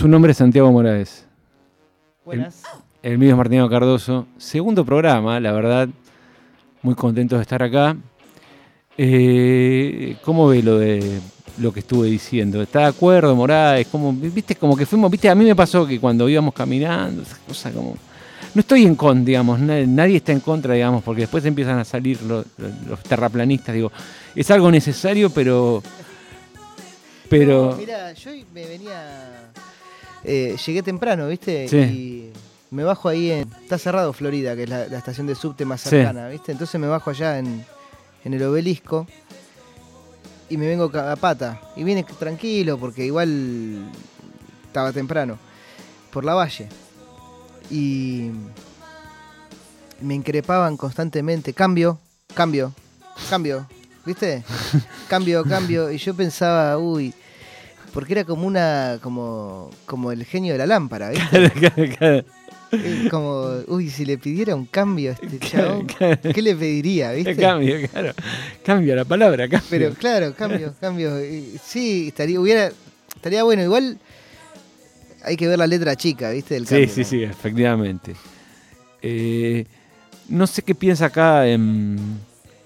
Su nombre es Santiago Moraes. Buenas. El, mío es Martino Cardoso. Segundo programa, la verdad, muy contento de estar acá. Eh, ¿Cómo ve lo de lo que estuve diciendo? ¿Está de acuerdo, Moraes? ¿Cómo, viste, como que fuimos, viste, a mí me pasó que cuando íbamos caminando, esa cosa como... No estoy en contra, digamos, nadie está en contra, digamos, porque después empiezan a salir los, terraplanistas, digo, es algo necesario, pero... Pero... mira, yo me venía... Eh, llegué temprano, ¿viste? Sí. Y me bajo ahí en... Está cerrado Florida, que es la, estación de subte más cercana, ¿viste? Entonces me bajo allá en, en el obelisco y me vengo a pata. Y viene tranquilo porque igual estaba temprano. Por la valle. Y me increpaban constantemente. Cambio, cambio, cambio. ¿Viste? Cambio, cambio. Y yo pensaba, uy, porque era como una, como, como el genio de la lámpara, ¿viste? como, uy, si le pidiera un cambio a este chavo, ¿qué le pediría, viste? Cambio, claro. Cambio la palabra, cambio. Pero claro, cambio, cambio. Sí, estaría, hubiera, estaría bueno. Igual hay que ver la letra chica, ¿viste? Del sí, sí, sí, efectivamente. Eh, no sé qué piensa acá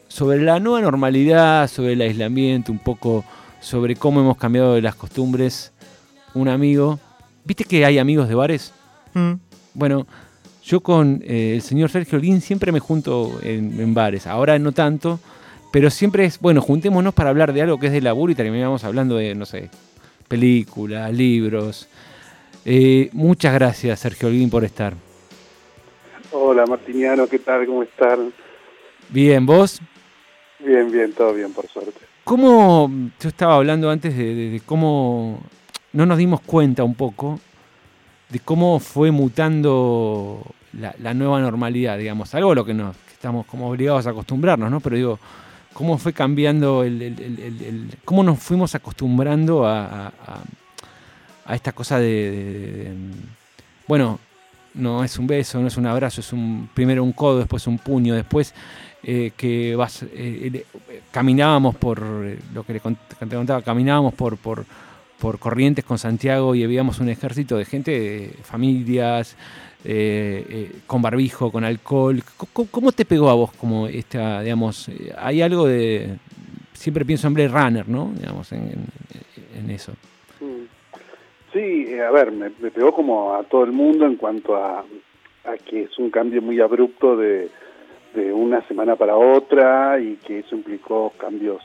sobre la nueva normalidad, sobre el aislamiento, un poco sobre cómo hemos cambiado de las costumbres. Un amigo, ¿viste que hay amigos de bares? Mm. Bueno, yo con eh, el señor Sergio Lin siempre me junto en, bares, ahora no tanto, pero siempre es, bueno, juntémonos para hablar de algo que es de laburo y terminamos hablando de, no sé, películas, libros. Eh, muchas gracias, Sergio Lin, por estar. Hola, Martiniano, ¿qué tal? ¿Cómo están? Bien, ¿vos? Bien, bien, todo bien, por suerte. ¿Cómo, yo estaba hablando antes de cómo no nos dimos cuenta un poco de cómo fue mutando la, nueva normalidad, digamos, algo a lo que, nos, estamos como obligados a acostumbrarnos, ¿no? Pero digo, cómo fue cambiando, el, cómo nos fuimos acostumbrando a, a, esta cosa de, bueno, no es un beso, no es un abrazo, es un primero un codo, después un puño, después eh, que vas, eh, caminábamos por, lo que le contaba, caminábamos por, por por Corrientes con Santiago y veíamos un ejército de gente, familias, eh, eh, con barbijo, con alcohol. ¿Cómo, te pegó a vos como esta, digamos, eh, hay algo de, siempre pienso en Blade Runner, ¿no? Digamos, en, eso. Mm. Sí, a ver, me, pegó como a todo el mundo en cuanto a, a que es un cambio muy abrupto de, de una semana para otra y que eso implicó cambios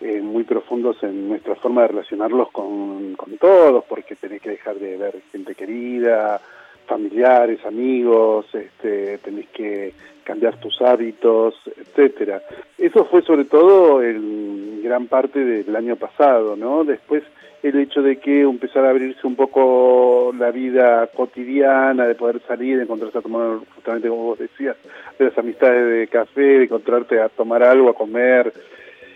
eh, muy profundos en nuestra forma de relacionarlos con, con todos, porque tenés que dejar de ver gente querida, familiares, amigos, este, tenés que cambiar tus hábitos, etcétera. Eso fue sobre todo en gran parte del año pasado, ¿no? Después el hecho de que empezara a abrirse un poco la vida cotidiana, de poder salir, de encontrarse a tomar, justamente como vos decías, de las amistades de café, de encontrarte a tomar algo, a comer,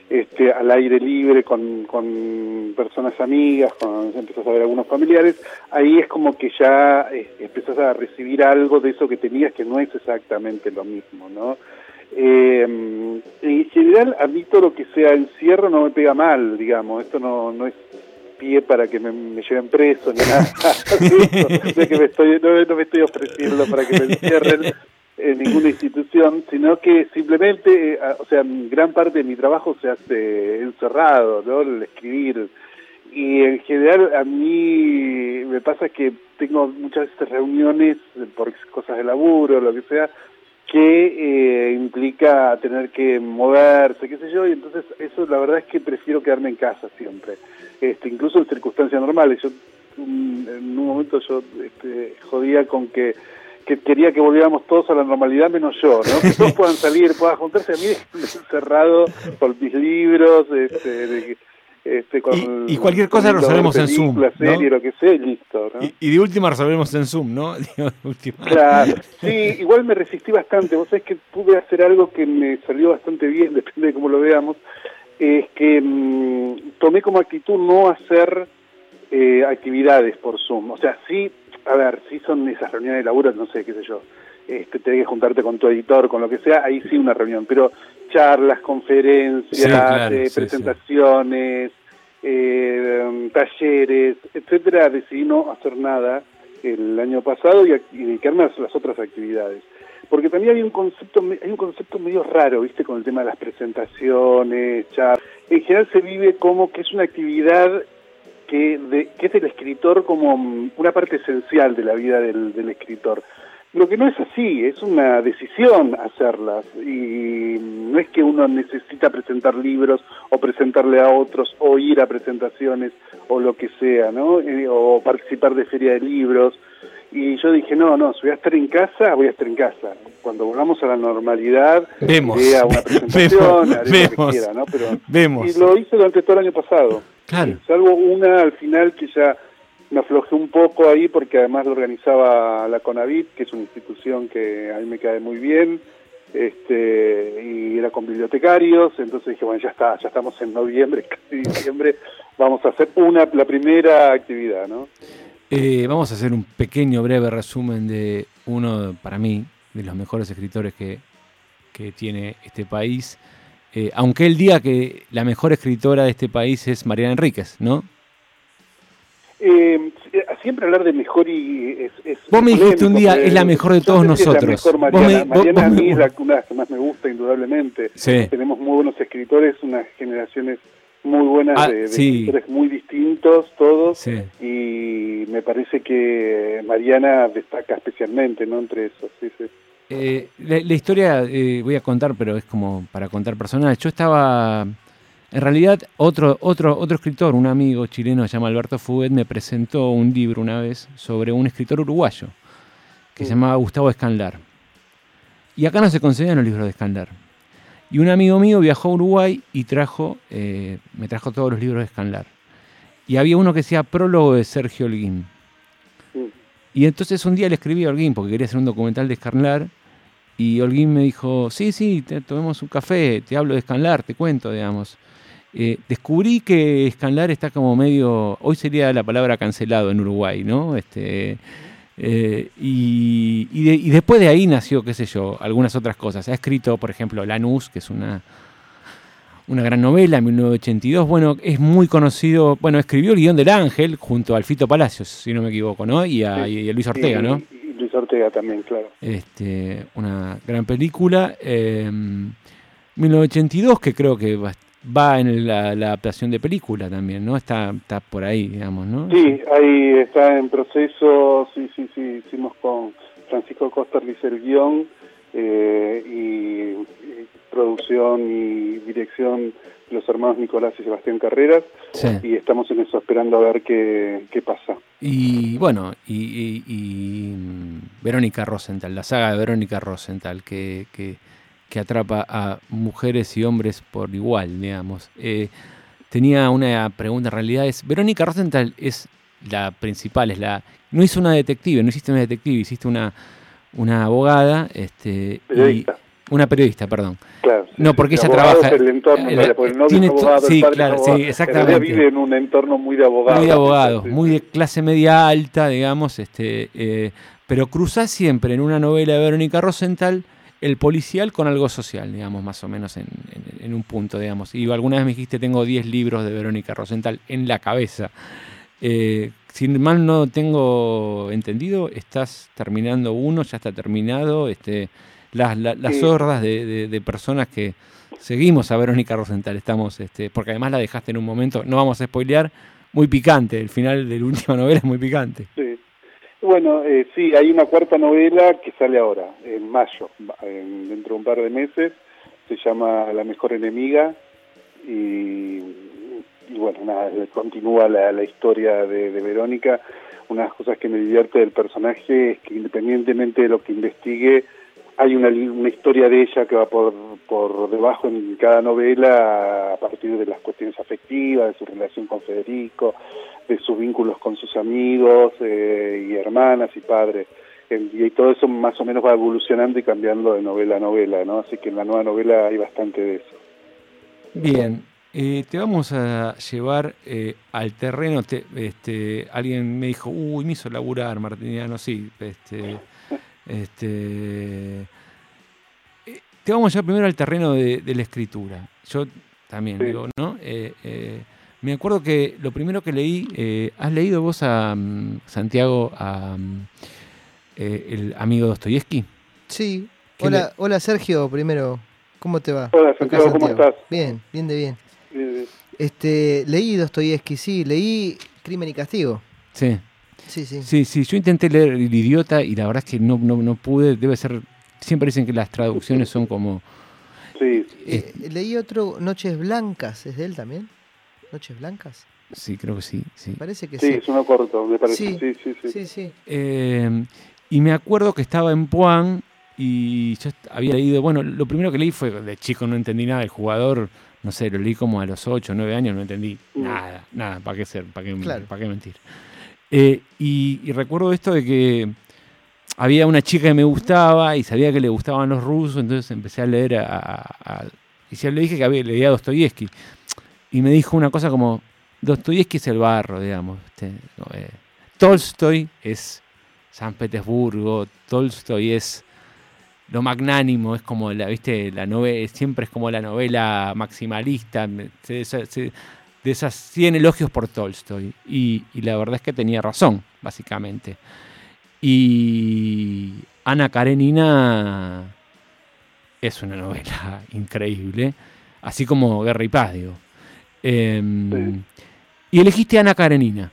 este, al aire libre con, con personas amigas, cuando empezás a ver algunos familiares, ahí es como que ya eh, empezás a recibir algo de eso que tenías que no es exactamente lo mismo, ¿no? Eh, en general, a mí todo lo que sea encierro no me pega mal, digamos, esto no, no es pie para que me, lleven preso ni nada, no, que me estoy, no, no me estoy ofreciendo para que me encierren, en ninguna institución, sino que simplemente, eh, o sea, gran parte de mi trabajo se hace encerrado, ¿no? El escribir. Y en general a mí me pasa que tengo muchas reuniones por cosas de laburo, lo que sea, que eh, implica tener que moverse, qué sé yo, y entonces eso la verdad es que prefiero quedarme en casa siempre, este, incluso en circunstancias normales. Yo en un momento yo este, jodía con que que quería que volviéramos todos a la normalidad menos yo, ¿no? Que todos puedan salir, puedan juntarse a mí encerrado con mis libros, este, este, con y, cualquier cosa resolvemos en Zoom. La serie, lo que sea, listo. ¿no? Y, de última resolvemos en Zoom, ¿no? Claro, sí, igual me resistí bastante. Vos sabés que pude hacer algo que me salió bastante bien, depende de cómo lo veamos. Es que mmm, tomé como actitud no hacer eh, actividades por Zoom. O sea, sí a ver, si son esas reuniones de laburo, no sé, qué sé yo, este, tenés que juntarte con tu editor, con lo que sea, ahí sí una reunión, pero charlas, conferencias, eh, presentaciones, eh, talleres, etcétera, decidí no hacer nada el año pasado y, dedicarme a las otras actividades. Porque también hay un concepto, hay un concepto medio raro, viste, con el tema de las presentaciones, En general se vive como que es una actividad que, que es del escritor como una parte esencial de la vida del escritor. Lo que no es así, es una decisión hacerlas y no es que uno necesita presentar libros o presentarle a otros o ir a presentaciones o lo que sea, ¿no? Eh, o participar de feria de libros. Y yo dije, no, no, si voy a estar en casa, voy a estar en casa. Cuando volvamos a la normalidad, vemos, a una presentación, haré lo que quiera, ¿no? Pero, vemos. Y lo hice durante todo el año pasado. Claro. Salvo una al final que ya me aflojé un poco ahí porque además lo organizaba la CONAVIT, que es una institución que a mí me cae muy bien, este, y era con bibliotecarios, entonces dije, bueno, ya está, ya estamos en noviembre, casi diciembre, vamos a hacer una, la primera actividad, ¿no? Eh, vamos a hacer un pequeño, breve resumen de uno, para mí, de los mejores escritores que, que tiene este país, eh, aunque él diga que la mejor escritora de este país es Mariana Enríquez, ¿no? Eh, siempre hablar de mejor y es, es Vos me dijiste un día, es la mejor de todos nosotros. Mariana, Mariana a mí es la, una que más me gusta, indudablemente. Tenemos muy buenos escritores, unas generaciones muy buenas ah, de, escritores muy distintos todos y me parece que Mariana destaca especialmente no entre esos eh, la, historia eh, voy a contar pero es como para contar personal. Yo estaba en realidad, otro, otro, otro escritor, un amigo chileno, se llama Alberto Fuguet, me presentó un libro una vez sobre un escritor uruguayo que se llamaba Gustavo Escanlar. Y acá no se conseguían los libros de Escanlar. Y un amigo mío viajó a Uruguay y trajo, eh, me trajo todos los libros de Escanlar. Y había uno que decía Prólogo de Sergio Holguín. Y entonces un día le escribí a Holguín porque quería hacer un documental de Escanlar. Y Holguín me dijo, sí, sí, tomemos un café, te hablo de Escanlar, te cuento, digamos. Eh, descubrí que Scanlar está como medio, hoy sería la palabra cancelado en Uruguay, ¿no? Este, eh, y, después de ahí nació, qué sé yo, algunas otras cosas. Ha escrito, por ejemplo, Lanús, que es una, una gran novela, en 1982. Bueno, es muy conocido, bueno, escribió el guion del Ángel junto al Fito Palacios, si no me equivoco, ¿no? Y a, Luis Ortega, ¿no? Y, Luis Ortega también, claro. Este, una gran película. 1982, eh, que creo que va en la, adaptación de película también, ¿no? Está, está por ahí, digamos, ¿no? Sí, ahí está en proceso, sí, sí, sí, hicimos con Francisco Costa el guion eh, y, producción y dirección los hermanos Nicolás y Sebastián Carreras y estamos en eso esperando a ver qué, qué pasa. Y bueno, y, y, mm, Verónica Rosenthal, la saga de Verónica Rosenthal, que, que que atrapa a mujeres y hombres por igual, digamos. Eh, tenía una pregunta, en realidad es, Verónica Rosenthal es la principal, es la... No hizo una detective, no hiciste una detective, hiciste una, una abogada, este, periodista. una periodista, perdón. Claro, no, porque ella trabaja. el entorno, tiene, abogado, sí, claro, sí, exactamente. vive en un entorno muy de abogados. Muy de abogados, muy de clase media alta, digamos, este, eh, pero cruza siempre en una novela de Verónica Rosenthal el policial con algo social, digamos, más o menos en, un punto, digamos. Y alguna vez me dijiste, tengo 10 libros de Verónica Rosenthal en la cabeza. Eh, si mal no tengo entendido, estás terminando uno, ya está terminado. Este, las, las hordas de, personas que seguimos a Verónica Rosenthal, estamos, este, porque además la dejaste en un momento, no vamos a spoilear, muy picante. El final de la última novela es muy picante. Sí. Bueno, eh, sí, hay una cuarta novela que sale ahora, en mayo, dentro de un par de meses, se llama La mejor enemiga y, bueno, nada, continúa la, historia de, Verónica. Una de las cosas que me divierte del personaje es que independientemente de lo que investigue, hay una, una historia de ella que va por, por debajo en cada novela a partir de las cuestiones afectivas, de su relación con Federico, de sus vínculos con sus amigos eh, y hermanas y padres. Y todo eso más o menos va evolucionando y cambiando de novela a novela, ¿no? Así que en la nueva novela hay bastante de eso. Bien, eh, te vamos a llevar eh, al terreno. este, alguien me dijo, uy, me hizo laburar Martiniano, sí. Este, este, te vamos a llevar primero al terreno de, la escritura. Yo también digo, ¿no? Me acuerdo que lo primero que leí, eh, ¿has leído vos a mm, Santiago, a mm, eh, el amigo Dostoyevsky? Sí. ¿Qué Hola, hola Sergio, primero. ¿Cómo te va? Hola, Santiago, ¿cómo estás? Bien, bien de bien. Eh, Este, leí Dostoyevsky, sí, leí Crimen y Castigo. Sí. Sí, sí. Sí, sí, yo intenté leer El Idiota y la verdad es que no, no, no pude, debe ser, siempre dicen que las traducciones son como... sí, Eh, leí otro, Noches Blancas, ¿es de él también? ¿Noches Blancas? Sí, creo que sí, sí. Parece que sí, sí. es uno corto, me parece. Sí. Sí, sí, sí. Sí, sí. Eh, y me acuerdo que estaba en Puan y yo había leído, bueno, lo primero que leí fue, de chico no entendí nada, el jugador, no sé, lo leí como a los 8 o 9 años, no entendí Mm. nada, nada, ¿para qué ser? ¿Para qué, Claro. para qué mentir? Eh, y, recuerdo esto de que había una chica que me gustaba y sabía que le gustaban los rusos, entonces empecé a leer a... y ya le dije que había, leía a Dostoyevsky. Y me dijo una cosa como, Dostoyevsky es el barro, digamos. ¿viste? Eh, Tolstoy es San Petersburgo, Tolstoy es lo magnánimo, es como la, viste, la novela, siempre es como la novela maximalista, de esas 100 elogios por Tolstoy. Y, y la verdad es que tenía razón, básicamente. Y Ana Karenina es una novela increíble, así como Guerra y Paz, digo. Em, Sí. Y elegiste Ana Karenina.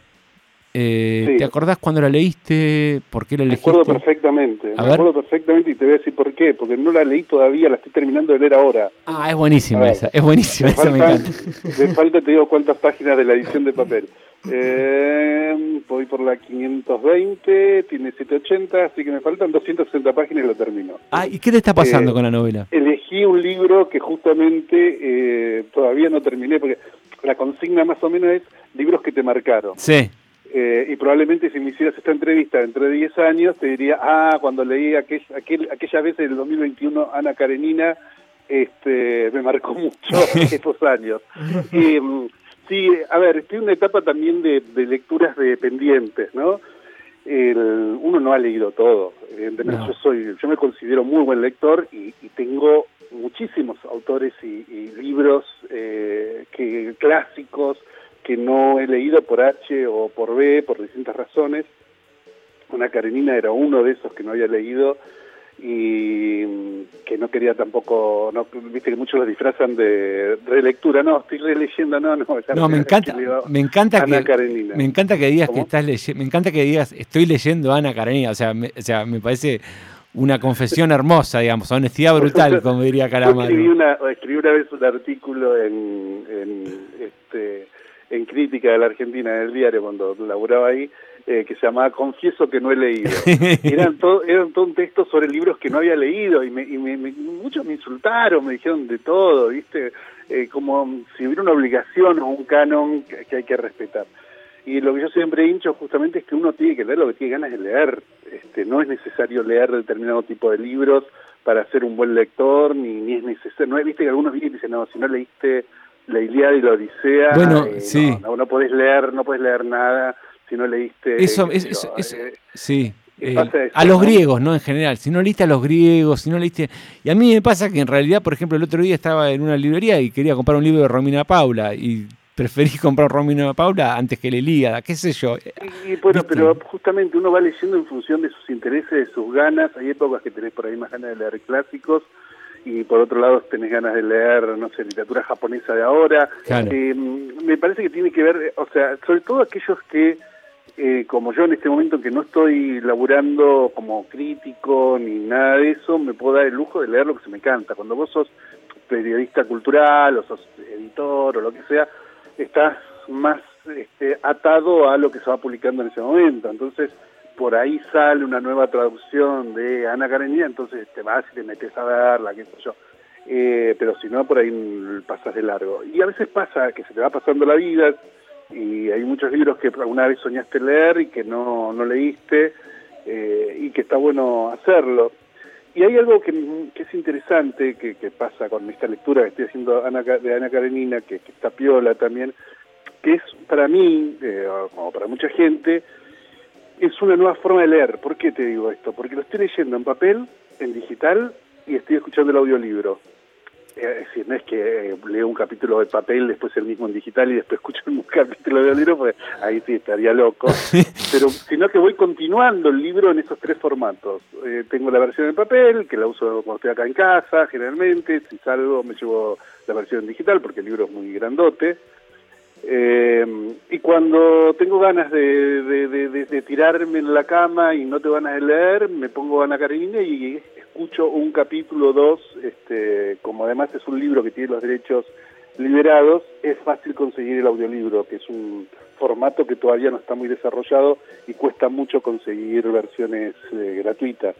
Eh, Sí. ¿Te acordás cuando la leíste? ¿Por qué la Me elegiste? acuerdo perfectamente, A me ver. acuerdo perfectamente y te voy a decir por qué, porque no la leí todavía, la estoy terminando de leer ahora. Ah, es buenísima esa, es buenísima, Me esa me encanta. me falta, te digo cuántas páginas de la edición de papel. Eh, voy por la 520, tiene 780, así que me faltan 260 páginas y lo termino. Ah, ¿y qué te está pasando Eh, con la novela? Elegí un libro que justamente eh, todavía no terminé, porque la consigna más o menos es libros que te marcaron. Sí, Eh, y probablemente si me hicieras esta entrevista dentro de 10 años, te diría, ah, cuando leí aquel, aquel, aquella vez en el 2021 Ana Karenina, este, me marcó mucho esos años. Y, mm, sí, a ver, estoy en una etapa también de, de lecturas de pendientes, ¿no? El- uno no ha leído todo, evidentemente No. yo soy, yo me considero muy buen lector y, y tengo muchísimos autores y, y libros eh, que clásicos que no he leído por H o por B, por distintas razones. Una Karenina era uno de esos que no había leído y mm, que no quería tampoco, no, viste que muchos lo disfrazan de relectura, no, estoy releyendo, no, no. ya no, me encanta, me encanta Ana que Karenina. me encanta que digas que estás leyendo, me encanta que digas estoy leyendo a Ana Karenina, o sea, me, o sea, me parece una confesión hermosa, digamos, honestidad brutal, como diría Yo escribí Calamaro. una, escribí una vez un artículo en, en, este, en crítica de la Argentina, en el diario, cuando laburaba ahí, eh, que se llamaba Confieso que no he leído. Eran todo, eran todo un texto sobre libros que no había leído y, me, y me- me- muchos me insultaron, me dijeron de todo, ¿viste? Eh, como si hubiera una obligación o un canon que, que hay que respetar. Y lo que yo siempre he dicho justamente es que uno tiene que leer lo que tiene ganas de leer. Este, no es necesario leer determinado tipo de libros para ser un buen lector, ni, ni es necesario. No, viste que algunos vienen y dicen, no, si no leíste la Ilíada y la Odisea, Bueno, eh, sí. no, no, no podés leer, no podés leer nada si no leíste... Eso, es, eso- eh, sí. ¿qué eh, eso, a los no? griegos, ¿no? En general. Si no leíste a los griegos, si no leíste... Y a mí me pasa que en realidad, por ejemplo, el otro día estaba en una librería y quería comprar un libro de Romina Paula y preferí comprar Romina Paula antes que la Ilíada, qué sé yo. Y, y bueno, ¿Viste? pero justamente uno va leyendo en función de sus intereses, de sus ganas. Hay épocas que tenés por ahí más ganas de leer clásicos y por otro lado tenés ganas de leer, no sé, literatura japonesa de ahora. Claro. Eh, me parece que tiene que ver, o sea, sobre todo aquellos que, eh, como yo en este momento que no estoy laburando como crítico ni nada de eso, me puedo dar el lujo de leer lo que se me canta. Cuando vos sos periodista cultural o sos editor o lo que sea, estás más este, atado a lo que se va publicando en ese momento. Entonces, por ahí sale una nueva traducción de Ana Karenina, entonces te vas y te metes a verla, qué sé yo. Eh, pero si no, por ahí pasas de largo. Y a veces pasa que se te va pasando la vida y hay muchos libros que alguna vez soñaste leer y que no, no leíste eh, y que está bueno hacerlo. Y hay algo que, que es interesante que, que, pasa con esta lectura que estoy haciendo Ana, de Ana Karenina, que, que está piola también, que es para mí, eh, como para mucha gente, es una nueva forma de leer. ¿Por qué te digo esto? Porque lo estoy leyendo en papel, en digital y estoy escuchando el audiolibro. eh, si no es que eh, leo un capítulo de papel, después el mismo en digital y después escucho un capítulo de libro, pues ahí sí estaría loco. Pero sino que voy continuando el libro en esos tres formatos. Eh, tengo la versión en papel, que la uso cuando estoy acá en casa, generalmente. Si salgo me llevo la versión en digital porque el libro es muy grandote. Y cuando tengo ganas de, tirarme en la cama y no te ganas de leer, me pongo Ana Karenina y escucho un capítulo, dos, este, como además es un libro que tiene los derechos liberados, es fácil conseguir el audiolibro, que es un formato que todavía no está muy desarrollado y cuesta mucho conseguir versiones eh, gratuitas.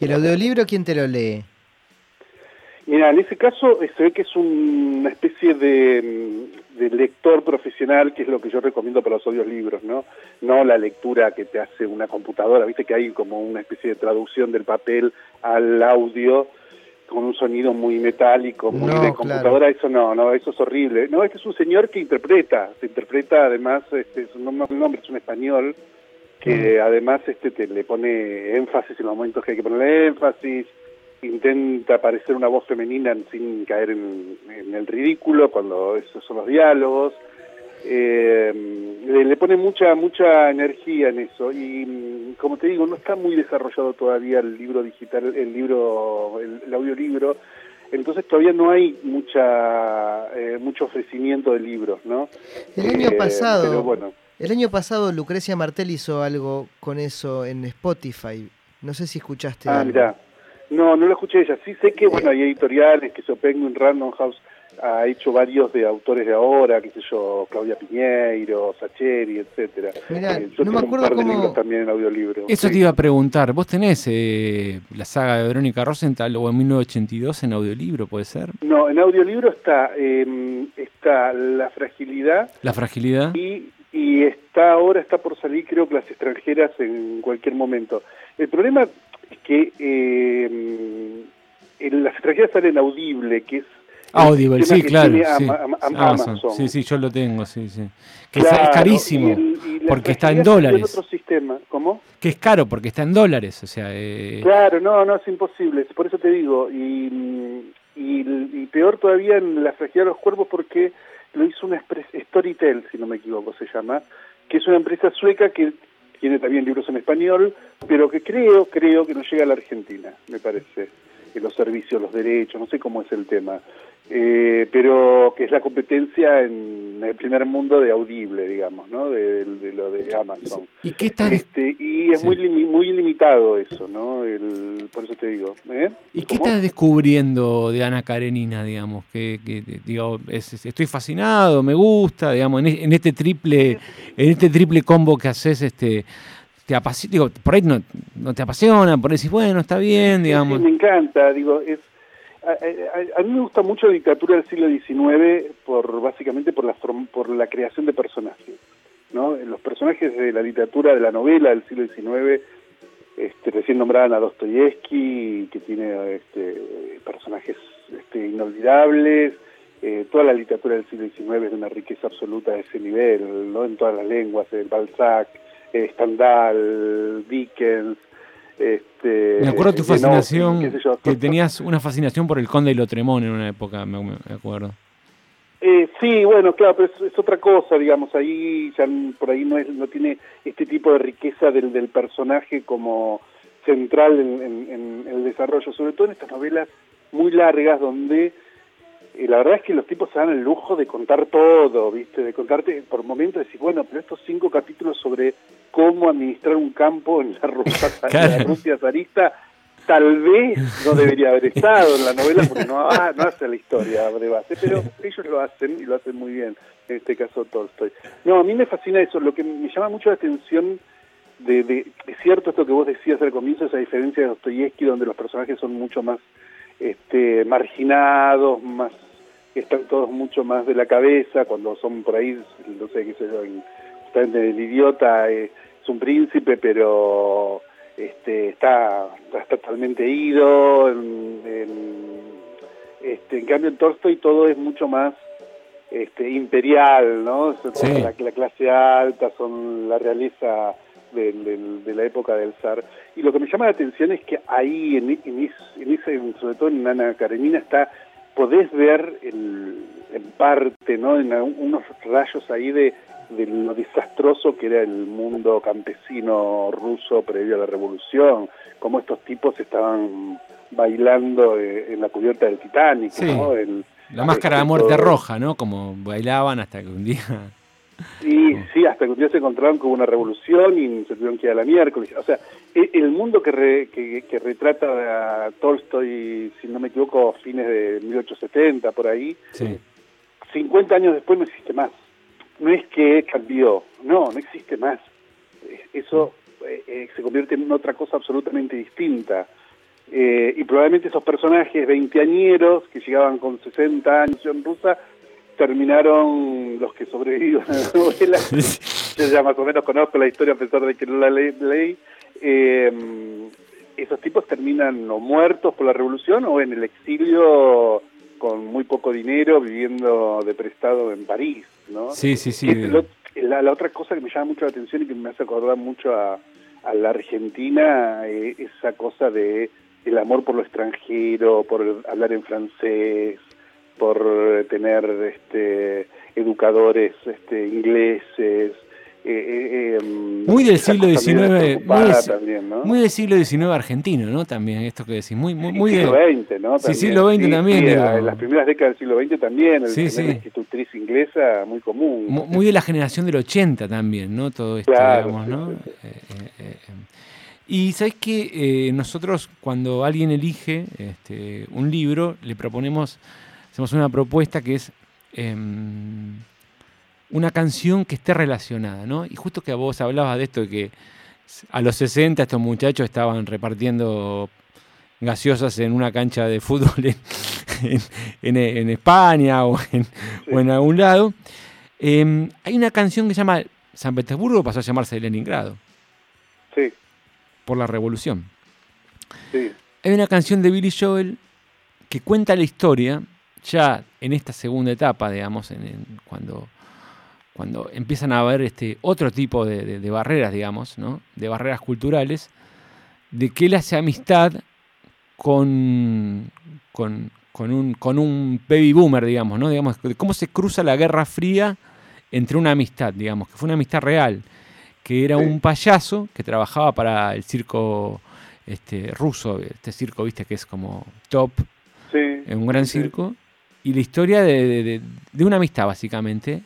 ¿Y el audiolibro quién te lo lee? Mira, en ese caso se ve que es una especie de, lector profesional, que es lo que yo recomiendo para los audiolibros, ¿no? No la lectura que te hace una computadora, viste que hay como una especie de traducción del papel al audio con un sonido muy metálico, muy de computadora, eso no, no, eso es horrible. No, este es un señor que interpreta, se interpreta además, este, su nombre es un español, que además este te le pone énfasis en los momentos que hay que ponerle énfasis, intenta parecer una voz femenina sin caer en, el ridículo cuando esos son los diálogos. Eh, le, pone mucha mucha energía en eso y como te digo no está muy desarrollado todavía el libro digital el libro el, audiolibro entonces todavía no hay mucha eh, mucho ofrecimiento de libros no el año eh, pasado bueno. el año pasado Lucrecia Martel hizo algo con eso en Spotify no sé si escuchaste ah mira no, no lo escuché ella. Sí sé que, bueno, hay editoriales, que yo Penguin Random House ha hecho varios de autores de ahora, qué sé yo, Claudia Piñeiro, Sacheri, etcétera. Eh, yo no me acuerdo un par de libros también en audiolibro. Eso te iba a preguntar, ¿vos tenés eh, la saga de Verónica Rosenthal o en 1982 en audiolibro, puede ser? No, en audiolibro está, em, está La Fragilidad. La Fragilidad. Y, y está ahora, está por salir creo que las extranjeras en cualquier momento. El problema que eh, en las extranjeras salen Audible, que es Audible, sí, claro. Sí. Amazon. Sí, sí, yo lo tengo, sí, sí. Que es carísimo, porque está en dólares. Otro sistema. ¿Cómo? Que es caro, porque está en dólares, o sea... Eh... Claro, no, no, es imposible, por eso te digo. Y, y, peor todavía en La fragilidad de los cuerpos, porque lo hizo una Storytel, si no me equivoco, se llama, que es una empresa sueca que tiene también libros en español, pero que creo, creo que no llega a la Argentina, me parece, en los servicios, los derechos, no sé cómo es el tema. Eh, pero que es la competencia en el primer mundo de audible, digamos, ¿no? De, lo de Amazon. ¿Y qué está este, y es muy muy limitado eso, ¿no? por eso te digo. ¿eh? ¿Y qué estás descubriendo de Ana Karenina, digamos? Que, digo, estoy fascinado, me gusta, digamos, en, en, este triple, en este triple combo que haces, este te apasiona, digo, por ahí no, no te apasiona, por ahí decís, bueno, está bien, digamos. Sí, me encanta, digo, es a, mí me gusta mucho la literatura del siglo XIX por básicamente por la por la creación de personajes, ¿no? Los personajes de la literatura de la novela del siglo XIX, este, recién nombraban a Dostoyevsky, que tiene este, personajes este, inolvidables. Eh, toda la literatura del siglo XIX es de una riqueza absoluta de ese nivel, ¿no? En todas las lenguas, el Balzac, eh, Stendhal, Dickens, este, me acuerdo tu fascinación, que tenías una fascinación por el conde y Lotremón en una época, me, acuerdo. Eh, sí, bueno, claro, pero es, otra cosa, digamos, ahí ya por ahí no, es, no tiene este tipo de riqueza del, del personaje como central en, el desarrollo, sobre todo en estas novelas muy largas donde eh, la verdad es que los tipos se dan el lujo de contar todo, ¿viste? De contarte por momentos, decir, bueno, pero estos cinco capítulos sobre cómo administrar un campo en la, Rusia, zarista, tal vez no debería haber estado en la novela porque no, ah, no hace la historia de base, pero ellos lo hacen y lo hacen muy bien, en este caso Tolstoy. No, a mí me fascina eso, lo que me llama mucho la atención de, de, es cierto esto que vos decías al comienzo, esa diferencia de Dostoyevsky donde los personajes son mucho más este, marginados, más están todos mucho más de la cabeza, cuando son por ahí, no sé qué sé yo, el idiota, eh, es un príncipe, pero este, está, está totalmente ido. En, este, en cambio, en Tolstoy todo es mucho más este, imperial, ¿no? La, clase alta, son la realeza de, la época del zar. Y lo que me llama la atención es que ahí, en, en, ese, sobre todo en Ana Karenina, está podés ver en parte, ¿no? En unos rayos ahí de, de lo desastroso que era el mundo campesino ruso previo a la revolución, cómo estos tipos estaban bailando eh, en la cubierta del Titanic, ¿no? la máscara de muerte roja, ¿no? Como bailaban hasta que un día... Sí, sí, hasta que un día se encontraron con una revolución y se tuvieron que ir a la miércoles. O sea, e, el mundo que, que, retrata a Tolstoy, si no me equivoco, fines de 1870, por ahí, sí. 50 años después no existe más. No es que cambió, no, no existe más. Eso eh, eh, se convierte en otra cosa absolutamente distinta. Eh, y probablemente esos personajes veinteañeros que llegaban con 60 años en rusa terminaron los que sobreviven a la novela. Yo ya más o menos conozco la historia a pesar de que no la leí. Eh, esos tipos terminan o muertos por la revolución o en el exilio con muy poco dinero viviendo de prestado en París, ¿no? Sí, sí, sí. la, la, otra cosa que me llama mucho la atención y que me hace acordar mucho a, a la Argentina, eh, esa cosa de el amor por lo extranjero, por hablar en francés, por tener este, educadores este, ingleses. Eh, eh, em, muy del siglo XIX, muy, del siglo XIX argentino, ¿no? También esto que decís, muy, muy, muy siglo XX, ¿no? Sí, siglo XX también. en las primeras décadas del siglo XX también, el, sí, sí. institutriz inglesa muy común. Muy, de la generación del 80 también, ¿no? Todo esto, digamos, ¿no? Y sabes que nosotros cuando alguien elige este, un libro, le proponemos, hacemos una propuesta que es em, una canción que esté relacionada, ¿no? Y justo que vos hablabas de esto, de que a los 60 estos muchachos estaban repartiendo gaseosas en una cancha de fútbol en, España o en, algún lado. Em, hay una canción que se llama San Petersburgo, pasó a llamarse Leningrado. Sí por la revolución. Hay una canción de Billy Joel que cuenta la historia ya en esta segunda etapa, digamos, en, cuando, cuando empiezan a haber este otro tipo de, barreras, digamos, ¿no? de barreras culturales, de que él hace amistad con, con, un, con un baby boomer, digamos, ¿no? digamos, de cómo se cruza la Guerra Fría entre una amistad, digamos, que fue una amistad real que era un payaso que trabajaba para el circo este, ruso, este circo, viste, que es como top, en un gran circo, y la historia de, una amistad, básicamente,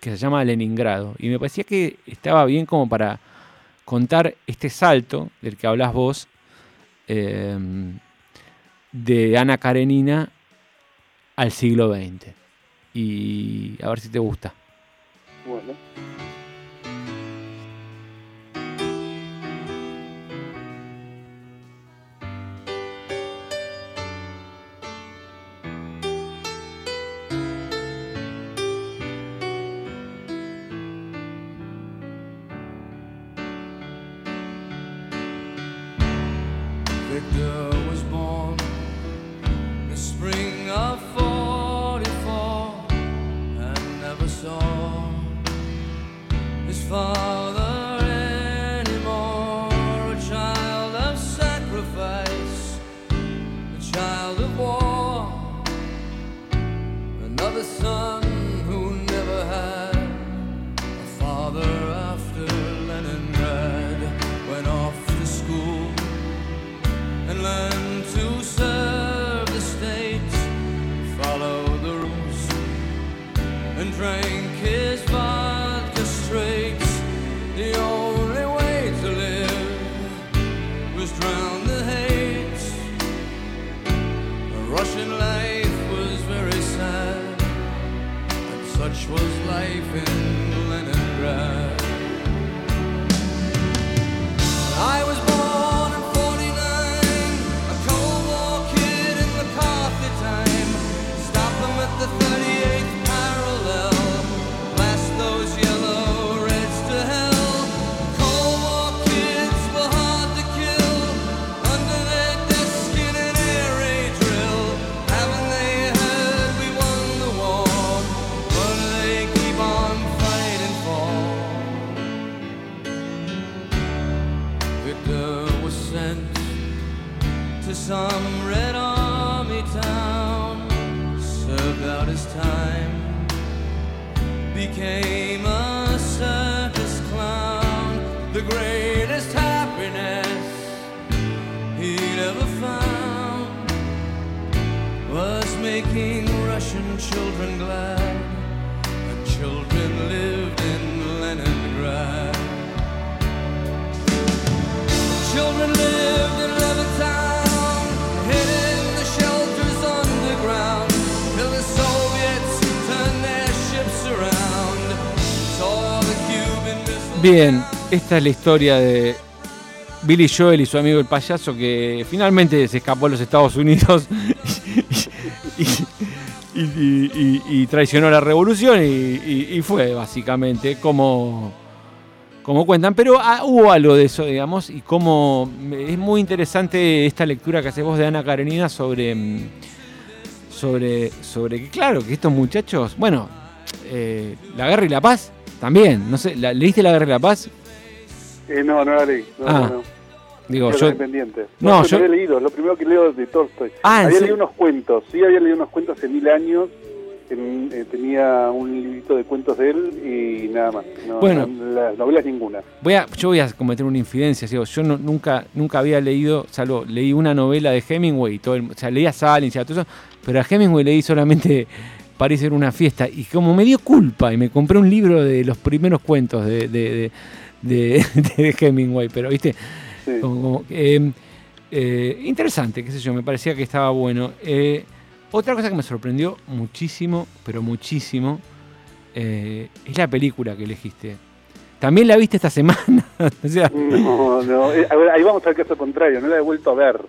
que se llama Leningrado. Y me parecía que estaba bien como para contar este salto del que hablas vos, em, de Ana Karenina al siglo XX. Y a ver si te gusta. Bueno. Bien, esta es la historia de Billy Joel y su amigo el payaso que finalmente se escapó a los Estados Unidos y, y- y- traicionó la revolución y, fue básicamente como, como cuentan. Pero ah, hubo algo de eso, digamos, y como es muy interesante esta lectura que haces vos de Ana Karenina sobre, mm, sobre, sobre que, claro, que estos muchachos, bueno, eh, la guerra y la paz también, no sé, ¿la- ¿leíste la guerra y la paz? Eh, no, no la leí. No, Ah, no, no. Digo, Yo pendiente. No, No, yo había leído, lo primero que leo es de Tolstoy. Ah, ¿en había leído unos cuentos, sí, había leído unos cuentos hace mil años. en- eh, tenía un librito de cuentos de él y nada más. No, Bueno. no, las novelas ninguna. voy a, yo voy a cometer una infidencia. digo, yo no- nunca, nunca había leído, salvo leí una novela de Hemingway, y todo el- o sea, leía Salins y todo eso, pero a Hemingway leí solamente Parece una fiesta. Y como me dio culpa y me compré un libro de los primeros cuentos de, de, de, de- de Hemingway, pero viste, Sí. como, como, eh, eh, interesante, qué sé yo, me parecía que estaba bueno. Eh, otra cosa que me sorprendió muchísimo, pero muchísimo, eh, es la película que elegiste. También la viste esta semana, o sea, No, no. eh, ahí vamos al caso contrario, no la he vuelto a ver.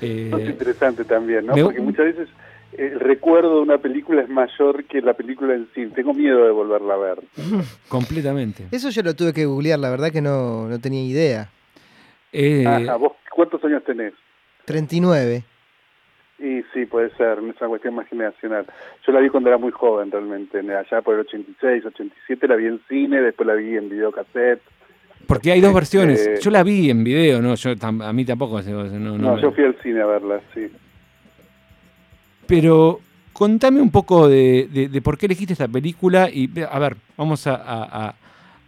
es interesante también, ¿no? me- Porque muchas veces el recuerdo de una película es mayor que la película en sí. Tengo miedo de volverla a ver. completamente. Eso yo lo tuve que googlear, la verdad que no, no tenía idea. Eh, Ajá, ¿Vos cuántos años tenés? 39. Y sí, puede ser, es una cuestión más generacional. Yo la vi cuando era muy joven realmente, allá por el 86, 87 la vi en cine, después la vi en videocassette. porque hay dos este- versiones. Yo la vi en video, ¿no? Yo, tam- a mí tampoco. No, No, no me- yo fui al cine a verla, sí. Pero contame un poco de, de- de por qué elegiste esta película y, a ver, vamos a, a- a-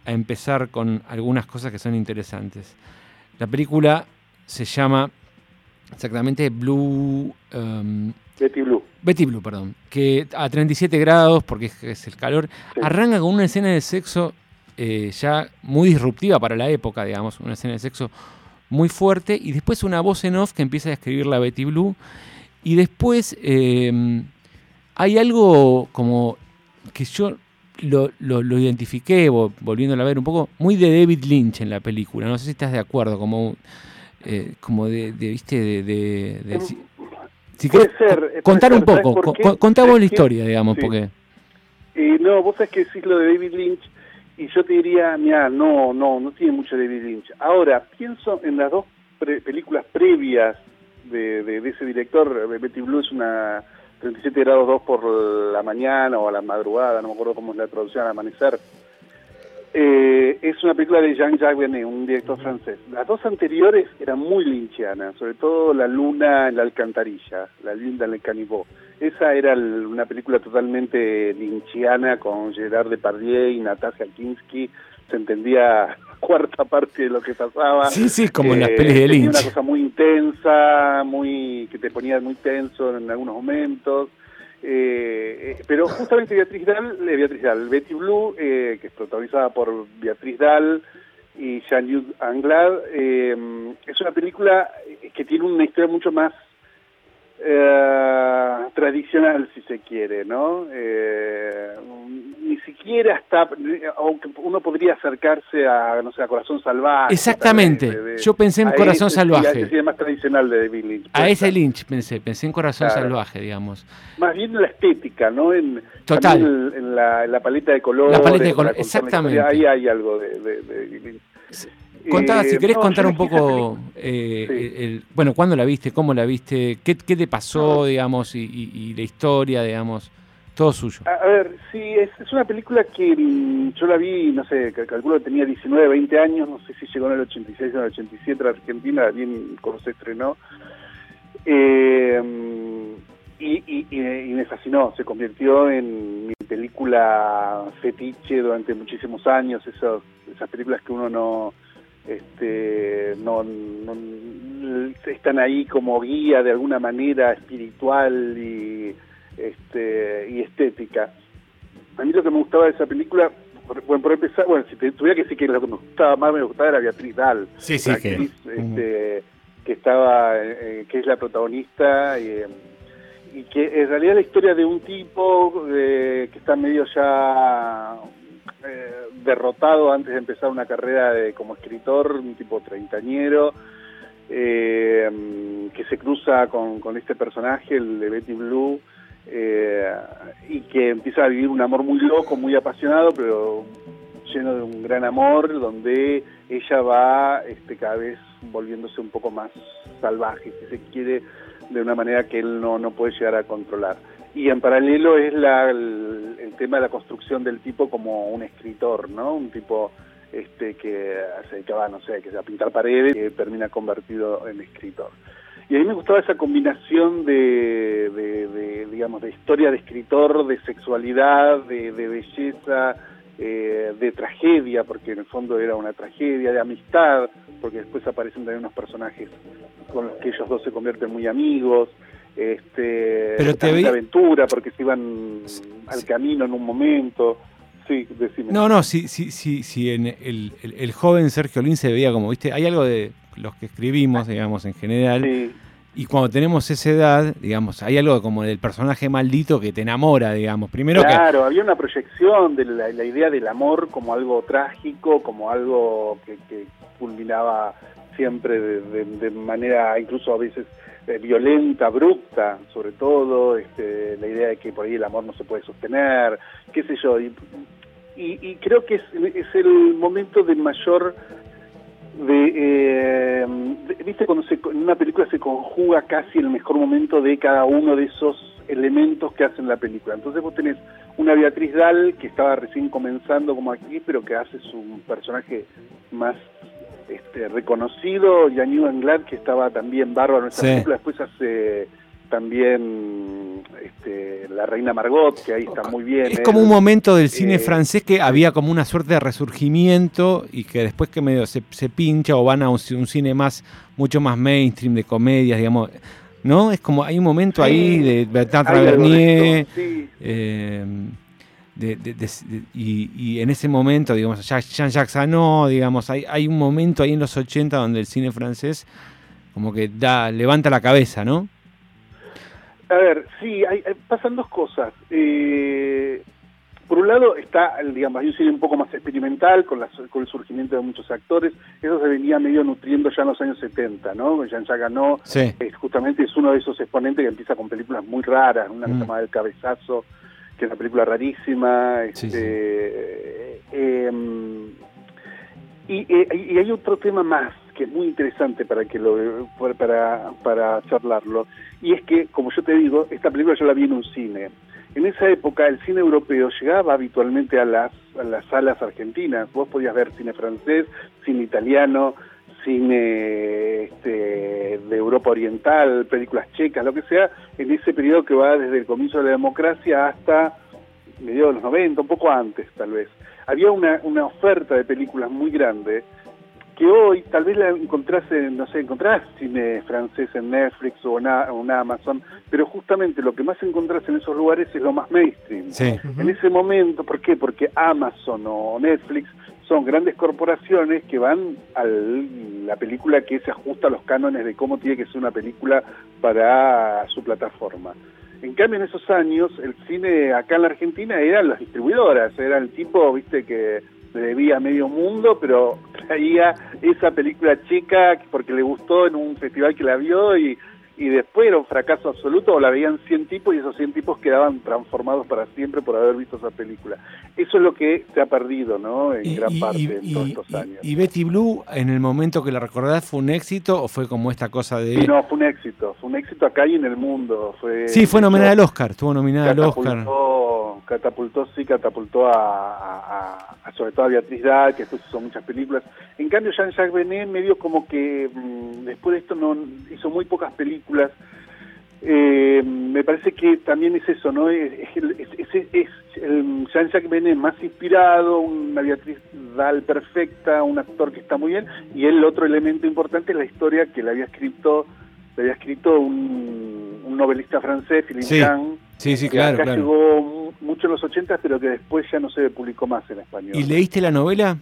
a empezar con algunas cosas que son interesantes. La película se llama exactamente Blue... um, Betty Blue. Betty Blue, perdón, que a 37 grados, porque es, es el calor, Sí. arranca con una escena de sexo eh, ya muy disruptiva para la época, digamos, una escena de sexo muy fuerte, y después una voz en off que empieza a escribir la Betty Blue, y después eh, hay algo como que yo lo, lo- lo identifiqué, vo- volviéndolo a ver un poco, muy de David Lynch en la película, no sé si estás de acuerdo, como, eh, como de, de, viste, de... de- de- si- si Puede querés, ser, puede contar ser, un ¿sabes poco, contá vos ¿Sabes la historia, digamos, Sí. porque... Y no, vos sabés que decís lo de David Lynch y yo te diría, mira, no, no, no tiene mucho David Lynch. Ahora, pienso en las dos pre- películas previas de, de, de ese director, Betty Blue es una 37 grados 2 por la mañana o a la madrugada, no me acuerdo cómo es la traducción, al amanecer. Eh, es una película de Jean-Jacques Benet, un director francés. Las dos anteriores eran muy lynchianas, sobre todo La luna en la alcantarilla, La linda en el canibó. Esa era el- una película totalmente lynchiana con Gerard Depardieu y Natasha Kinski. Se entendía cuarta parte de lo que pasaba. Sí, sí, como en las Eh, pelis de Lynch. una cosa muy intensa, muy que te ponía muy tenso en algunos momentos. Eh, eh, pero justamente Beatriz Dahl, eh, Beatriz Dahl, Betty Blue, eh, que es protagonizada por Beatriz Dahl y Jean-Luc Anglade, eh, es una película que tiene una historia mucho más tradicional, si se quiere, ¿no? Eh, siquiera está, aunque uno podría acercarse a, no sé, a Corazón Salvaje. Exactamente. tal vez, de- de- Yo pensé en Corazón ese, Salvaje. Sí, a ese cine más tradicional de David Lynch. A ese. Lynch pensé, pensé en Corazón Claro. Salvaje, digamos. Más bien en la estética, ¿no? En, Total. En, en la, en la paleta de colores. La paleta de exactamente. Ahí hay algo de, David Lynch. Contá, Eh, si querés no, contar un poco, eh, Sí. el- bueno, ¿cuándo la viste? ¿Cómo la viste? ¿Qué, qué te pasó, digamos, y, y- y la historia, digamos? Suyo. A, ver, sí, es, es una película que yo la vi, no sé, cal- calculo que tenía 19, 20 años, no sé si llegó en el 86 o en el 87 a la Argentina, bien cuando se estrenó. Eh, y, y- y- me fascinó, se convirtió en mi película fetiche durante muchísimos años, esos, esas películas que uno no, este, no, no- están ahí como guía de alguna manera espiritual y, este, y estética. A mí lo que me gustaba de esa película, por, bueno, por empezar, bueno, si te tuviera que decir que lo que me gustaba más, me gustaba era Beatriz Dahl, Sí, sí, la que- actriz, este, que estaba, eh, que es la protagonista, y, y que en realidad la historia de un tipo eh, que está medio ya eh, derrotado antes de empezar una carrera de, como escritor, un tipo treintañero, eh, que se cruza con, con este personaje, el de Betty Blue, eh, y que empieza a vivir un amor muy loco, muy apasionado, pero lleno de un gran amor, donde ella va este, cada vez volviéndose un poco más salvaje, si se quiere, de una manera que él no, no puede llegar a controlar. Y en paralelo es la, el, tema de la construcción del tipo como un escritor, ¿no? Un tipo este, que se dedicaba, no sé, que a pintar paredes, que termina convertido en escritor. Y a mí me gustaba esa combinación de, de, de, digamos, de historia de escritor, de sexualidad, de, de belleza, eh, de tragedia, porque en el fondo era una tragedia, de amistad, porque después aparecen también unos personajes con los que ellos dos se convierten muy amigos, este, Pero te vi- de aventura, porque se iban al camino en un momento. Sí, decime. No, no, sí, sí, sí, sí, en el, el- el joven Sergio Lin se veía como, viste, hay algo de los que escribimos, digamos, en general, Sí, y cuando tenemos esa edad, digamos, hay algo como del personaje maldito que te enamora, digamos. Primero que... claro, había una proyección de la, la idea del amor como algo trágico, como algo que, que culminaba siempre de, de- de manera incluso a veces eh, violenta, abrupta, sobre todo, este, la idea de que por ahí el amor no se puede sostener, qué sé yo, y, y- y creo que es, es el momento de mayor de, eh, de- viste cuando se, en una película se conjuga casi el mejor momento de cada uno de esos elementos que hacen la película. Entonces vos tenés una Beatriz Dahl que estaba recién comenzando como actriz, pero que hace su personaje más este, reconocido, y a New que estaba también bárbaro en esa Sí. película, después hace también este, la reina Margot, que ahí está muy bien. Es él. como un momento del cine eh, francés que había como una suerte de resurgimiento y que después que medio se, se pincha o van a un, ci- un cine más mucho más mainstream de comedias, digamos, ¿no? Es como hay un momento ahí de Bertrand Tavernier sí. eh, de- de- y, y en ese momento, digamos, Jean- Jean-Jacques Anot, digamos, hay, hay un momento ahí en los 80 donde el cine francés como que da levanta la cabeza, ¿no? A ver, sí, hay, hay- pasan dos cosas. Eh, por un lado está, digamos, hay un cine un poco más experimental con, las- con el surgimiento de muchos actores. Eso se venía medio nutriendo ya en los años 70, ¿no? Jean-Jacques Anot Sí. es justamente es uno de esos exponentes que empieza con películas muy raras, una que Mm. se llama El Cabezazo, que es una película rarísima. Sí, este, eh, y, eh, y hay otro tema más que es muy interesante para que lo para, para charlarlo. Y es que como yo te digo esta película yo la vi en un cine. En esa época el cine europeo llegaba habitualmente a las a las salas argentinas. Vos podías ver cine francés cine italiano cine este, de Europa Oriental, películas checas, lo que sea, en ese periodo que va desde el comienzo de la democracia hasta mediados de los 90, un poco antes tal vez. Había una, una oferta de películas muy grande que hoy tal vez la encontrás en, no sé, encontrás cine francés en Netflix o en, Amazon, pero justamente lo que más encontrás en esos lugares es lo más mainstream. Sí. En ese momento, ¿por qué? Porque Amazon o Netflix son grandes corporaciones que van a la película que se ajusta a los cánones de cómo tiene que ser una película para su plataforma. En cambio, en esos años, el cine acá en la Argentina eran las distribuidoras, era el tipo, viste, que debía medio mundo, pero traía esa película chica porque le gustó en un festival que la vio y, y después era un fracaso absoluto o la veían 100 tipos y esos 100 tipos quedaban transformados para siempre por haber visto esa película. Eso es lo que se ha perdido, ¿no? En gran parte en todos estos años. y Betty Blue, en el momento que la recordás, fue un éxito o fue como esta cosa de. No, fue un éxito, fue un éxito acá y en el mundo. Fue, sí, fue nominada al Oscar, estuvo nominada al Oscar. catapultó, sí, catapultó a, a- a- sobre todo a Beatriz Dahl, que después hizo muchas películas. En cambio, Jean-Jacques Benet medio como que mm, después de esto no hizo muy pocas películas Eh, me parece que también es eso, ¿no? Es, es, es- es- Jean-Jacques Benet más inspirado, una Beatriz Dahl perfecta, un actor que está muy bien, y el otro elemento importante es la historia que le había escrito, le había escrito un, un novelista francés, Philippe Sí, Jean, Sí, sí, que claro, acá claro. llegó mu- mucho en los 80, pero que después ya no se publicó más en español. ¿Y leíste la novela?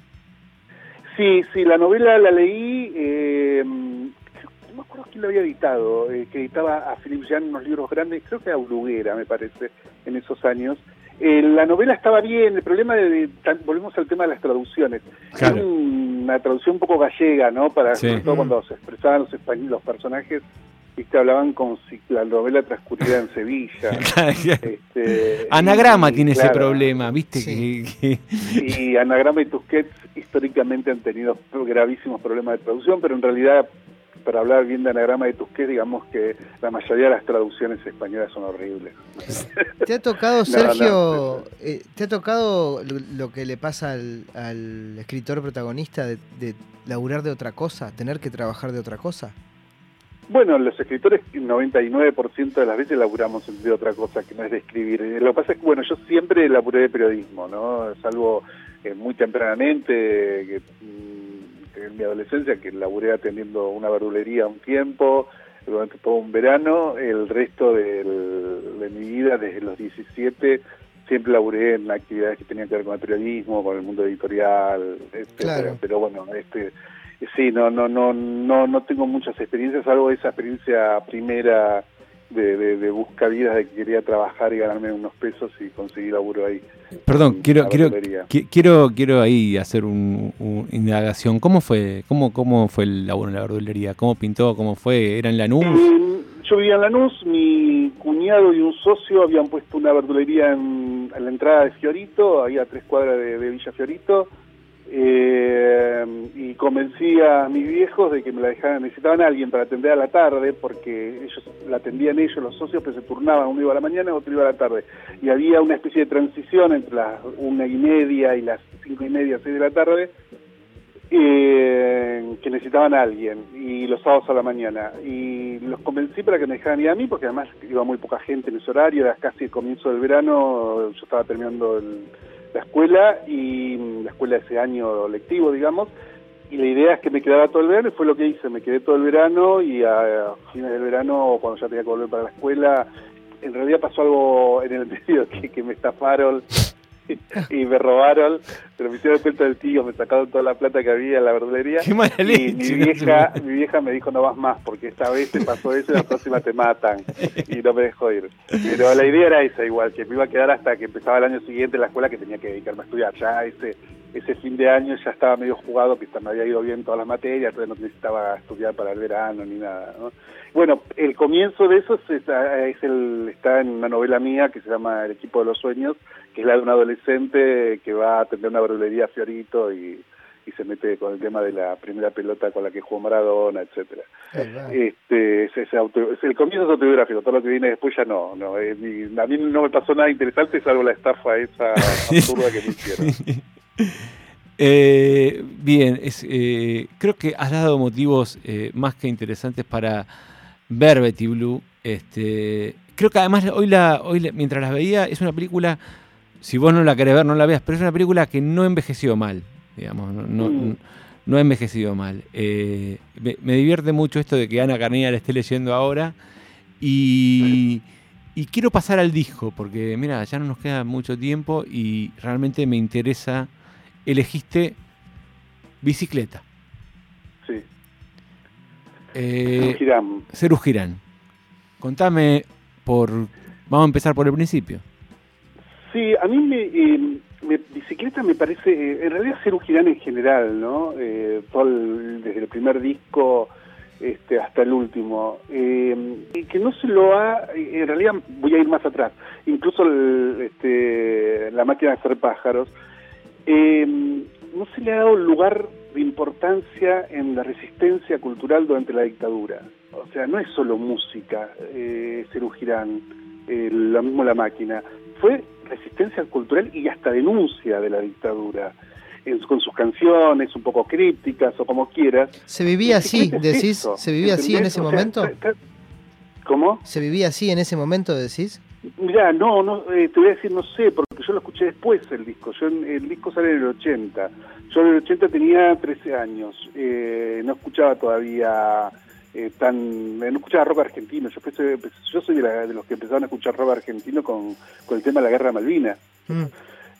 Sí, sí, la novela la leí, eh, me acuerdo quién la había editado, eh, que editaba a Philippe Jean unos libros grandes, creo que era Bruguera, me parece, en esos años. Eh, la novela estaba bien, el problema de, de- tan- volvemos al tema de las traducciones. Claro. Era una traducción un poco gallega, ¿no? Para, Sí. sobre todo cuando se expresaban los españoles, los personajes, viste, hablaban si la novela transcurriera en Sevilla. Este, Anagrama y, tiene ese claro, problema, ¿viste? Sí. Que- que- y Anagrama y Tusquets históricamente han tenido gravísimos problemas de traducción, pero en realidad, para hablar bien de Anagrama y Tusquets, digamos que la mayoría de las traducciones españolas son horribles. ¿Te ha tocado, No, Sergio, no. eh, te ha tocado lo, que le pasa al, al escritor protagonista de, de laburar de otra cosa, tener que trabajar de otra cosa? Bueno, los escritores, el 99% de las veces laburamos de otra cosa que no es de escribir. Eh, Lo que pasa es que, bueno, yo siempre laburé de periodismo, ¿no? Salvo eh, muy tempranamente, que en mi adolescencia, que laburé atendiendo una verdulería un tiempo, durante todo un verano. El resto del- de mi vida, desde los 17, siempre laburé en actividades que tenían que ver con el periodismo, con el mundo editorial, etcétera. Claro. Pero bueno, este sí, no, no, no, no, no tengo muchas experiencias, salvo esa experiencia primera de, de, de buscavidas de que quería trabajar y ganarme unos pesos y conseguir laburo ahí. Perdón, quiero, quiero, qui- quiero, quiero ahí hacer un, un- indagación. ¿Cómo fue, cómo, cómo fue el laburo en la verdulería? ¿Cómo pintó? ¿Cómo fue? ¿Era en Lanús? Yo vivía en Lanús, mi cuñado y un socio habían puesto una verdulería en, en la entrada de Fiorito, ahí a tres cuadras de, de Villa Fiorito, eh, y convencí a mis viejos de que me la dejaran, necesitaban a alguien para atender a la tarde, porque ellos la atendían ellos, los socios, pero se turnaban, uno iba a la mañana, otro iba a la tarde, y había una especie de transición entre las una y media y las cinco y media, seis de la tarde, eh, que necesitaban a alguien y los sábados a la mañana. Y los convencí para que me dejaran ir a mí porque además iba muy poca gente en ese horario era casi el comienzo del verano yo estaba terminando el- la escuela y mm, la escuela ese año lectivo digamos y la idea es que me quedara todo el verano y fue lo que hice me quedé todo el verano y a fines del verano cuando ya tenía que volver para la escuela en realidad pasó algo en el medio que, que me estafaron y me robaron, pero me hicieron cuenta del tío, me sacaron toda la plata que había en la verdulería. Qué mala Y mi no vieja, mi vieja me dijo no vas más porque esta vez te pasó eso y la próxima te matan y no me dejó ir. Pero la idea era esa igual, que me iba a quedar hasta que empezaba el año siguiente en la escuela que tenía que dedicarme a estudiar. Ya ese, ese fin de año ya estaba medio jugado, que me había ido bien todas las materias, entonces no necesitaba estudiar para el verano ni nada. ¿no? Bueno, el comienzo de eso es, es el, está en una novela mía que se llama El equipo de los sueños, que es la de un adolescente que va a atender una verdulería a Fiorito y, y se mete con el tema de la primera pelota con la que jugó Maradona, etcétera. Este, es, es auto- es- el comienzo es autobiográfico, todo lo que viene después ya no. no eh, ni- a mí no me pasó nada interesante salvo la estafa esa absurda que me hicieron. Eh, bien, es, eh, creo que has dado motivos eh, más que interesantes para ver Betty Blue. Este, creo que además hoy, la, hoy la- mientras la veía, es una película, si vos no la querés ver, no la veas, pero es una película que no envejeció mal, digamos, no, no, Mm. no ha envejecido mal. Me, me divierte mucho esto de que Ana Carnera la esté leyendo ahora y, y quiero pasar al disco, porque mira, ya no nos queda mucho tiempo y realmente me interesa elegiste bicicleta. Sí. Eh, Girán. Girán. Contame por. Vamos a empezar por el principio. Sí, a mí me, eh, me- bicicleta me parece, eh, en realidad Ceru Girán en general, ¿no? Eh, todo el- desde el primer disco este, hasta el último, eh, y que no se lo ha, en realidad voy a ir más atrás, incluso el, este, la máquina de hacer pájaros, eh, no se le ha dado lugar de importancia en la resistencia cultural durante la dictadura. O sea, no es solo música, eh, Cerú Girán, eh, lo mismo la máquina, fue resistencia cultural y hasta denuncia de la dictadura, en- con sus canciones un poco crípticas o como quieras. ¿Se vivía así, es decís? ¿Se vivía así en ese O sea, momento? ¿Cómo? ¿Se vivía así en ese momento, decís? Mirá, no, no eh, te voy a decir, no sé, porque yo lo escuché después el disco. Yo El disco sale en el 80. Yo en el 80 tenía 13 años. Eh, no escuchaba todavía eh, tan... No escuchaba rock argentino. Yo, empecé- yo soy de, la- de los que empezaron a escuchar rock argentino con, con el tema de la Guerra de Malvinas. Mm,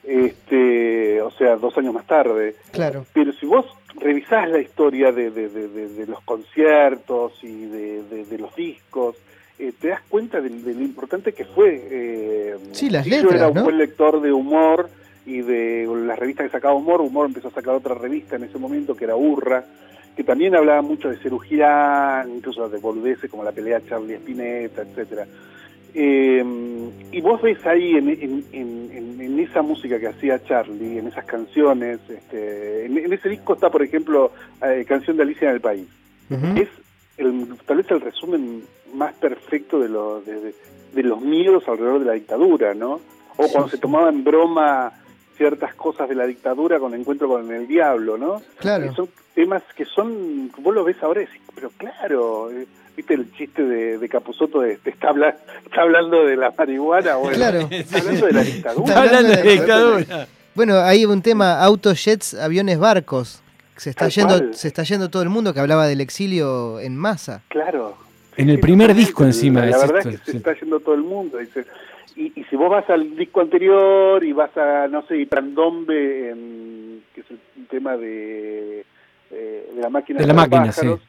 Este, o sea, dos años más tarde. claro. Pero si vos revisás la historia de, de- de- de- de los conciertos y de los discos, eh, te das cuenta de, de lo importante que fue. eh, Sí, las yo letras, era un ¿no? buen lector de humor y de las revistas que sacaba humor. Humor empezó a sacar otra revista en ese momento que era Urra, que también hablaba mucho de cirugía, incluso de boludeces como la pelea de Charlie Spinetta, etcétera. Eh, y vos ves ahí en, en- en- en- en esa música que hacía Charlie, en esas canciones, este, en, ese disco está, por ejemplo, eh, Canción de Alicia en el País. Es el, tal vez el resumen más perfecto de, lo- de, los miedos alrededor de la dictadura, ¿no? O Sí, cuando sí. se tomaba en broma ciertas cosas de la dictadura con el encuentro con el diablo, ¿no? Claro. Que son temas que son, vos lo ves ahora y decís, pero claro, eh, viste el chiste de, de Capuzoto de te está, habla- está hablando de la marihuana, bueno, Claro. está hablando de la dictadura. Está Hablando de de- dictadura. Bueno, hay un tema, autos, jets, aviones, barcos. Se está, Tal yendo, cual. se está yendo todo el mundo que hablaba del exilio en masa. Claro. En el Sí, primer disco encima La, es la verdad esto, es que se sí. está yendo todo el mundo. Dice. Y, y si vos vas al disco anterior y vas a, no sé, Candombe, en, que es el tema de, eh, de la máquina De la los máquina, pájaros,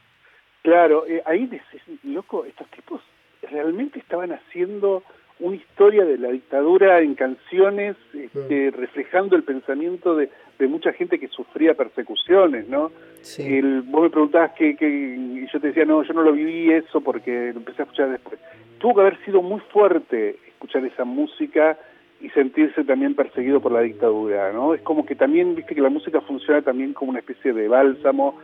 Claro, eh, ahí decís, loco, estos tipos realmente estaban haciendo una historia de la dictadura en canciones, este, reflejando el pensamiento de, de mucha gente que sufría persecuciones, ¿no? Sí. El, vos me preguntabas que, que y yo te decía, no, yo no lo viví eso porque lo empecé a escuchar después. Tuvo que haber sido muy fuerte escuchar esa música y sentirse también perseguido por la dictadura, ¿no? Es como que también, viste que la música funciona también como una especie de bálsamo,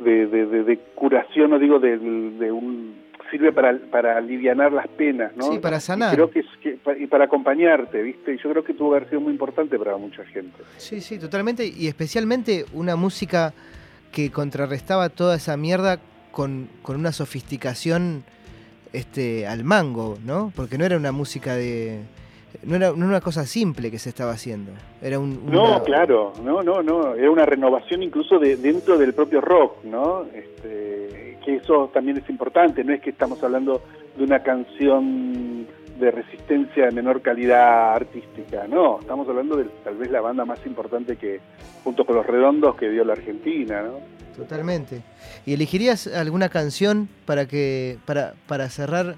de, de, de- de curación, no digo de, de un... sirve para, para alivianar las penas, ¿no? Sí, para Y sanar. creo que es que, y para acompañarte, ¿viste? Y yo creo que tuvo que haber sido muy importante para mucha gente. Sí, sí, totalmente. Y especialmente una música que contrarrestaba toda esa mierda con, con una sofisticación este, al mango, ¿no? Porque no era una música de. No era, no era una cosa simple que se estaba haciendo. Era un. No, una- claro, no, no, no, era una renovación incluso de dentro del propio rock, ¿no? Este, que eso también es importante, no es que estamos hablando de una canción de resistencia de menor calidad artística, no, estamos hablando de tal vez la banda más importante que, junto con los redondos, que dio la Argentina, ¿no? Totalmente. ¿Y elegirías alguna canción para que para, para cerrar?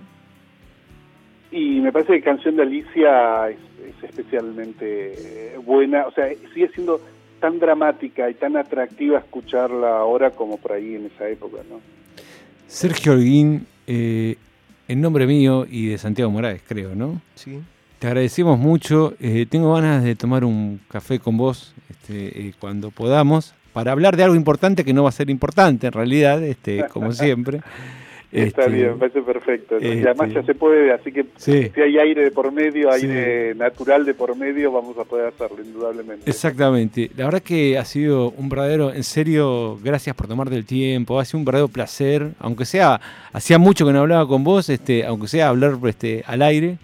Y me parece que Canción de Alicia es, es especialmente eh, buena, o sea, sigue siendo tan dramática y tan atractiva escucharla ahora como por ahí en esa época, ¿no? Sergio Holguín, eh, en nombre mío y de Santiago Morales, creo, ¿no? Sí. Te agradecemos mucho. eh, tengo ganas de tomar un café con vos este, eh, cuando podamos para hablar de algo importante que no va a ser importante en realidad, este, como siempre. Está Este, bien, me parece perfecto. Y además este- ya se puede, así que Sí. si hay aire de por medio, Sí. aire natural de por medio, vamos a poder hacerlo, indudablemente. Exactamente. La verdad que ha sido un verdadero, en serio, gracias por tomarte el tiempo. Ha sido un verdadero placer, aunque sea, hacía mucho que no hablaba con vos, este, aunque sea hablar este, al aire,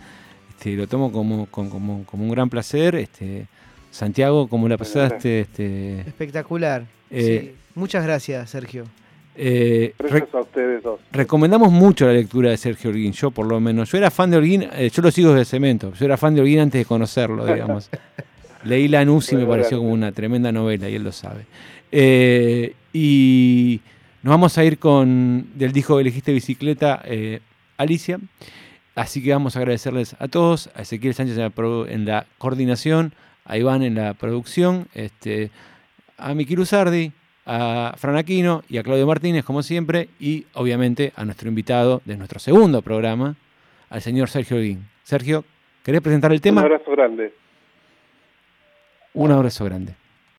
este, lo tomo como, con- como, como un gran placer. Este, Santiago, ¿cómo la pasaste? Este, Espectacular. Eh, Sí. Muchas gracias, Sergio. Eh, Gracias a ustedes dos. recomendamos mucho la lectura de Sergio Holguín, yo por lo menos. Yo era fan de Holguín, eh, yo lo sigo desde Cemento, yo era fan de Holguín antes de conocerlo, digamos. Leí La Nusi y me pareció como una tremenda novela y él lo sabe. Eh, y nos vamos a ir con del disco que elegiste bicicleta, Alicia. Así que vamos a agradecerles a todos, a Ezequiel Sánchez en la, produ- en la coordinación, a Iván en la producción, este, a Miki Luzardi, a Fran Aquino y a Claudio Martínez, como siempre, y obviamente a nuestro invitado de nuestro segundo programa, al señor Sergio Holguín. Sergio, ¿querés presentar el tema? Un abrazo grande. Un abrazo grande.